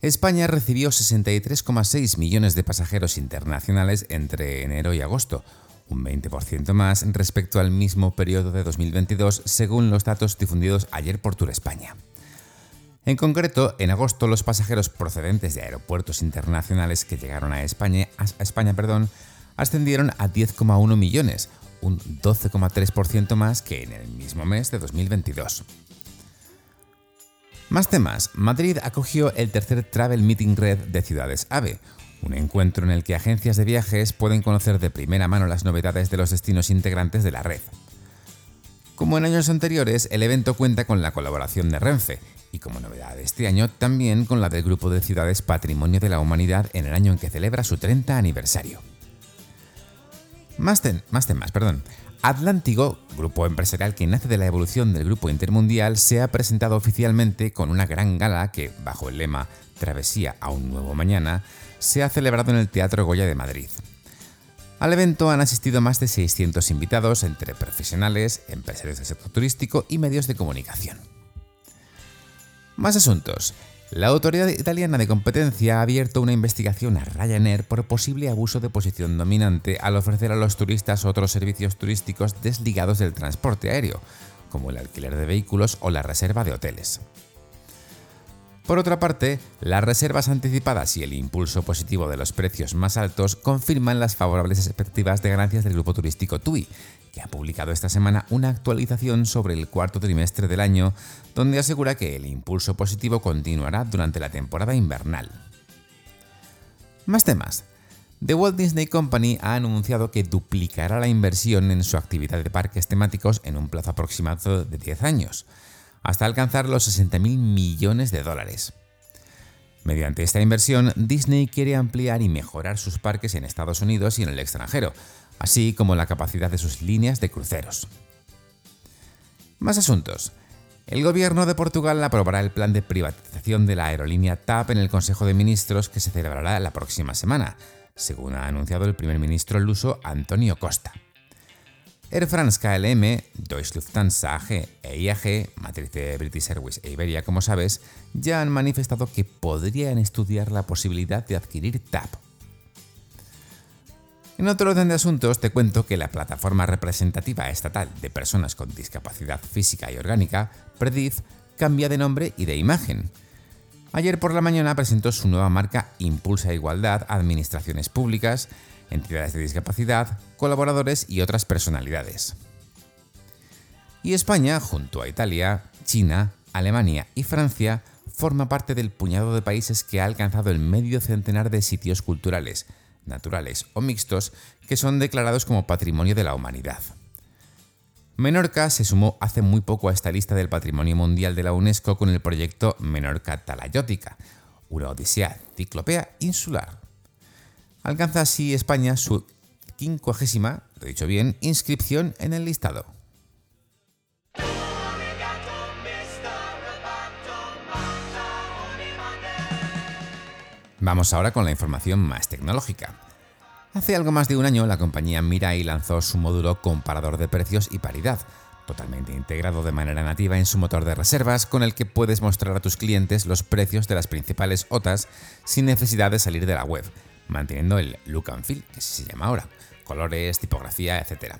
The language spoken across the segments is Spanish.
España recibió 63,6 millones de pasajeros internacionales entre enero y agosto, un 20% más respecto al mismo periodo de 2022 según los datos difundidos ayer por Tour España. En concreto, en agosto los pasajeros procedentes de aeropuertos internacionales que llegaron a España, perdón, ascendieron a 10,1 millones, un 12,3% más que en el mismo mes de 2022. Más temas. Madrid acogió el tercer Travel Meeting Red de Ciudades AVE, un encuentro en el que agencias de viajes pueden conocer de primera mano las novedades de los destinos integrantes de la red. Como en años anteriores, el evento cuenta con la colaboración de Renfe y como novedad de este año también con la del Grupo de Ciudades Patrimonio de la Humanidad en el año en que celebra su 30 aniversario. Más, más temas, perdón. Atlántico, grupo empresarial que nace de la evolución del grupo intermundial, se ha presentado oficialmente con una gran gala que, bajo el lema Travesía a un nuevo mañana, se ha celebrado en el Teatro Goya de Madrid. Al evento han asistido más de 600 invitados entre profesionales, empresarios del sector turístico y medios de comunicación. Más asuntos. La autoridad italiana de competencia ha abierto una investigación a Ryanair por posible abuso de posición dominante al ofrecer a los turistas otros servicios turísticos desligados del transporte aéreo, como el alquiler de vehículos o la reserva de hoteles. Por otra parte, las reservas anticipadas y el impulso positivo de los precios más altos confirman las favorables expectativas de ganancias del grupo turístico TUI, que ha publicado esta semana una actualización sobre el cuarto trimestre del año, donde asegura que el impulso positivo continuará durante la temporada invernal. Más temas. The Walt Disney Company ha anunciado que duplicará la inversión en su actividad de parques temáticos en un plazo aproximado de 10 años, hasta alcanzar los 60.000 millones de dólares. Mediante esta inversión, Disney quiere ampliar y mejorar sus parques en Estados Unidos y en el extranjero, así como la capacidad de sus líneas de cruceros. Más asuntos. El gobierno de Portugal aprobará el plan de privatización de la aerolínea TAP en el Consejo de Ministros que se celebrará la próxima semana, según ha anunciado el primer ministro luso Antonio Costa. Air France KLM, Deutsche Lufthansa AG e IAG, matriz de British Airways e Iberia como sabes, ya han manifestado que podrían estudiar la posibilidad de adquirir TAP en otro orden de asuntos te cuento que la plataforma representativa estatal de personas con discapacidad física y orgánica, PREDIF, cambia de nombre y de imagen. Ayer por la mañana presentó su nueva marca Impulsa Igualdad administraciones públicas, entidades de discapacidad, colaboradores y otras personalidades. Y España, junto a Italia, China, Alemania y Francia, forma parte del puñado de países que ha alcanzado el medio centenar de sitios culturales, naturales o mixtos que son declarados como Patrimonio de la Humanidad. Menorca se sumó hace muy poco a esta lista del Patrimonio Mundial de la UNESCO con el proyecto Menorca Talayótica, una odisea ciclopea insular. Alcanza así España su quincuagésima, dicho bien, inscripción en el listado. Vamos ahora con la información más tecnológica. Hace algo más de un año la compañía Mirai lanzó su módulo comparador de precios y paridad, totalmente integrado de manera nativa en su motor de reservas con el que puedes mostrar a tus clientes los precios de las principales OTAs sin necesidad de salir de la web, manteniendo el look and feel, que se llama ahora, colores, tipografía, etc.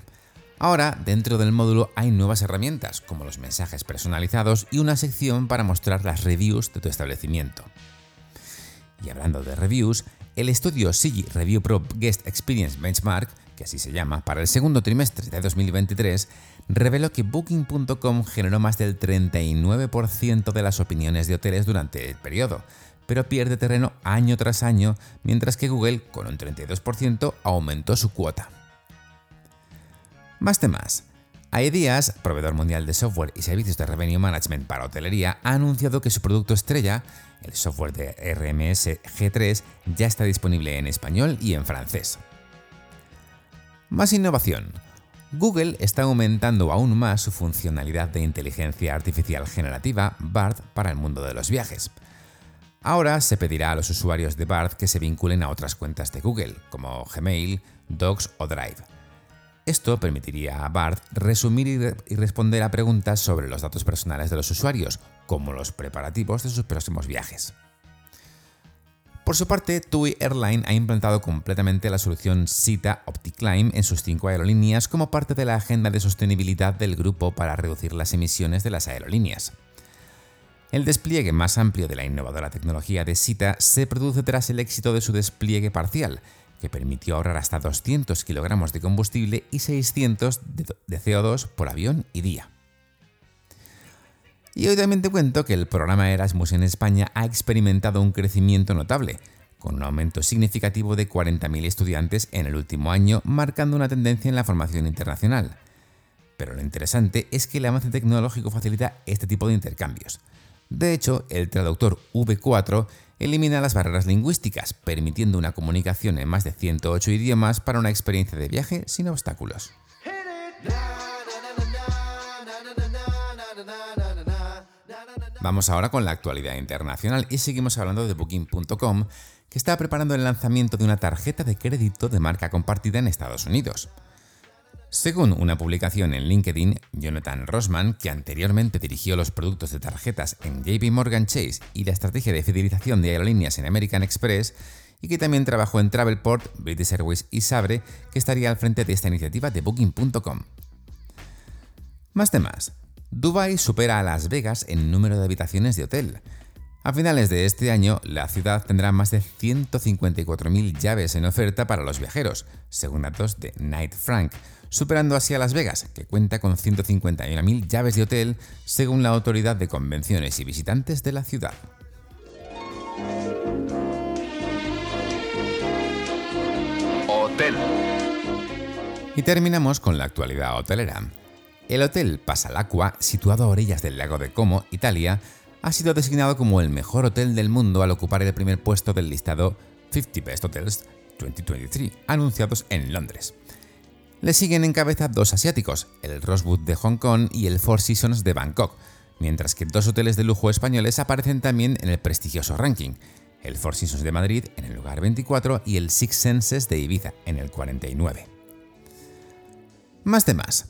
Ahora, dentro del módulo hay nuevas herramientas, como los mensajes personalizados y una sección para mostrar las reviews de tu establecimiento. Y hablando de reviews, el estudio Sigi Review Pro Guest Experience Benchmark, que así se llama, para el segundo trimestre de 2023, reveló que Booking.com generó más del 39% de las opiniones de hoteles durante el periodo, pero pierde terreno año tras año, mientras que Google, con un 32%, aumentó su cuota. Más temas. Aedias, proveedor mundial de software y servicios de revenue management para hotelería, ha anunciado que su producto estrella, el software de RMS G3, ya está disponible en español y en francés. Más innovación. Google está aumentando aún más su funcionalidad de inteligencia artificial generativa BART para el mundo de los viajes. Ahora se pedirá a los usuarios de BART que se vinculen a otras cuentas de Google, como Gmail, Docs o Drive. Esto permitiría a BART resumir y, responder a preguntas sobre los datos personales de los usuarios, como los preparativos de sus próximos viajes. Por su parte, TUI Airline ha implantado completamente la solución SITA OptiClimb en sus cinco aerolíneas como parte de la agenda de sostenibilidad del grupo para reducir las emisiones de las aerolíneas. El despliegue más amplio de la innovadora tecnología de SITA se produce tras el éxito de su despliegue parcial, que permitió ahorrar hasta 200 kilogramos de combustible y 600 de CO2 por avión y día. Y hoy también te cuento que el programa Erasmus en España ha experimentado un crecimiento notable, con un aumento significativo de 40.000 estudiantes en el último año, marcando una tendencia en la formación internacional. Pero lo interesante es que el avance tecnológico facilita este tipo de intercambios. De hecho, el traductor V4 elimina las barreras lingüísticas, permitiendo una comunicación en más de 108 idiomas para una experiencia de viaje sin obstáculos. Vamos ahora con la actualidad internacional y seguimos hablando de Booking.com, que está preparando el lanzamiento de una tarjeta de crédito de marca compartida en Estados Unidos. Según una publicación en LinkedIn, Jonathan Rosman, que anteriormente dirigió los productos de tarjetas en JP Morgan Chase y la estrategia de fidelización de aerolíneas en American Express, y que también trabajó en Travelport, British Airways y Sabre, que estaría al frente de esta iniciativa de Booking.com. Más temas. Dubai supera a Las Vegas en número de habitaciones de hotel. A finales de este año, la ciudad tendrá más de 154.000 llaves en oferta para los viajeros, según datos de Night Frank, superando así a Las Vegas, que cuenta con 151.000 llaves de hotel, según la Autoridad de Convenciones y Visitantes de la ciudad. Hotel. Y terminamos con la actualidad hotelera. El Hotel Pasalacqua, situado a orillas del lago de Como, Italia, ha sido designado como el mejor hotel del mundo al ocupar el primer puesto del listado 50 Best Hotels 2023, anunciados en Londres. Le siguen en cabeza dos asiáticos, el Rosewood de Hong Kong y el Four Seasons de Bangkok, mientras que dos hoteles de lujo españoles aparecen también en el prestigioso ranking, el Four Seasons de Madrid en el lugar 24 y el Six Senses de Ibiza en el 49. Más temas.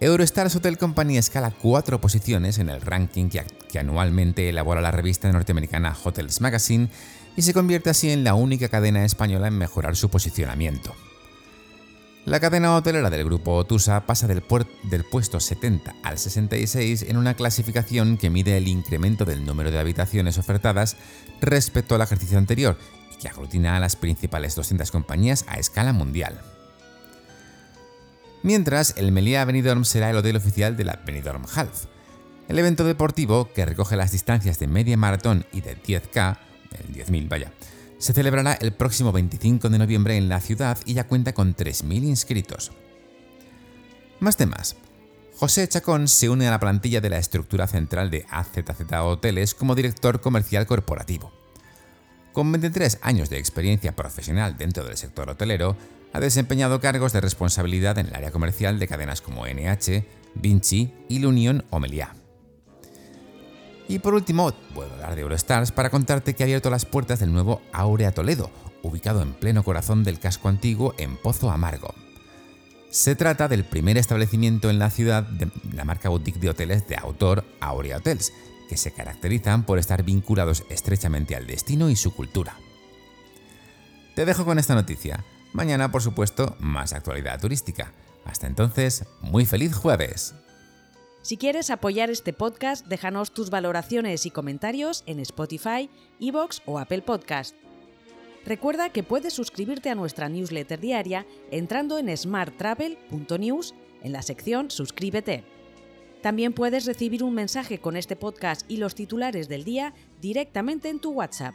Eurostars Hotel Company escala cuatro posiciones en el ranking que, anualmente elabora la revista norteamericana Hotels Magazine y se convierte así en la única cadena española en mejorar su posicionamiento. La cadena hotelera del grupo Otusa pasa del, puesto 70 al 66 en una clasificación que mide el incremento del número de habitaciones ofertadas respecto al ejercicio anterior y que aglutina a las principales 200 compañías a escala mundial. Mientras, el Meliá Benidorm será el hotel oficial de la Benidorm Half, el evento deportivo que recoge las distancias de media maratón y de 10K, el 10.000 vaya, se celebrará el próximo 25 de noviembre en la ciudad y ya cuenta con 3.000 inscritos. Más temas. José Chacón se une a la plantilla de la estructura central de AZZ Hoteles como director comercial corporativo. Con 23 años de experiencia profesional dentro del sector hotelero, ha desempeñado cargos de responsabilidad en el área comercial de cadenas como NH, Vinci y la Unión Meliá. Y por último, puedo hablar de Eurostars para contarte que ha abierto las puertas del nuevo Aurea Toledo, ubicado en pleno corazón del casco antiguo en Pozo Amargo. Se trata del primer establecimiento en la ciudad de la marca boutique de hoteles de autor Aurea Hotels, que se caracterizan por estar vinculados estrechamente al destino y su cultura. Te dejo con esta noticia. Mañana, por supuesto, más actualidad turística. Hasta entonces, muy feliz jueves. Si quieres apoyar este podcast, déjanos tus valoraciones y comentarios en Spotify, Evox o Apple Podcast. Recuerda que puedes suscribirte a nuestra newsletter diaria entrando en smarttravel.news en la sección Suscríbete. También puedes recibir un mensaje con este podcast y los titulares del día directamente en tu WhatsApp.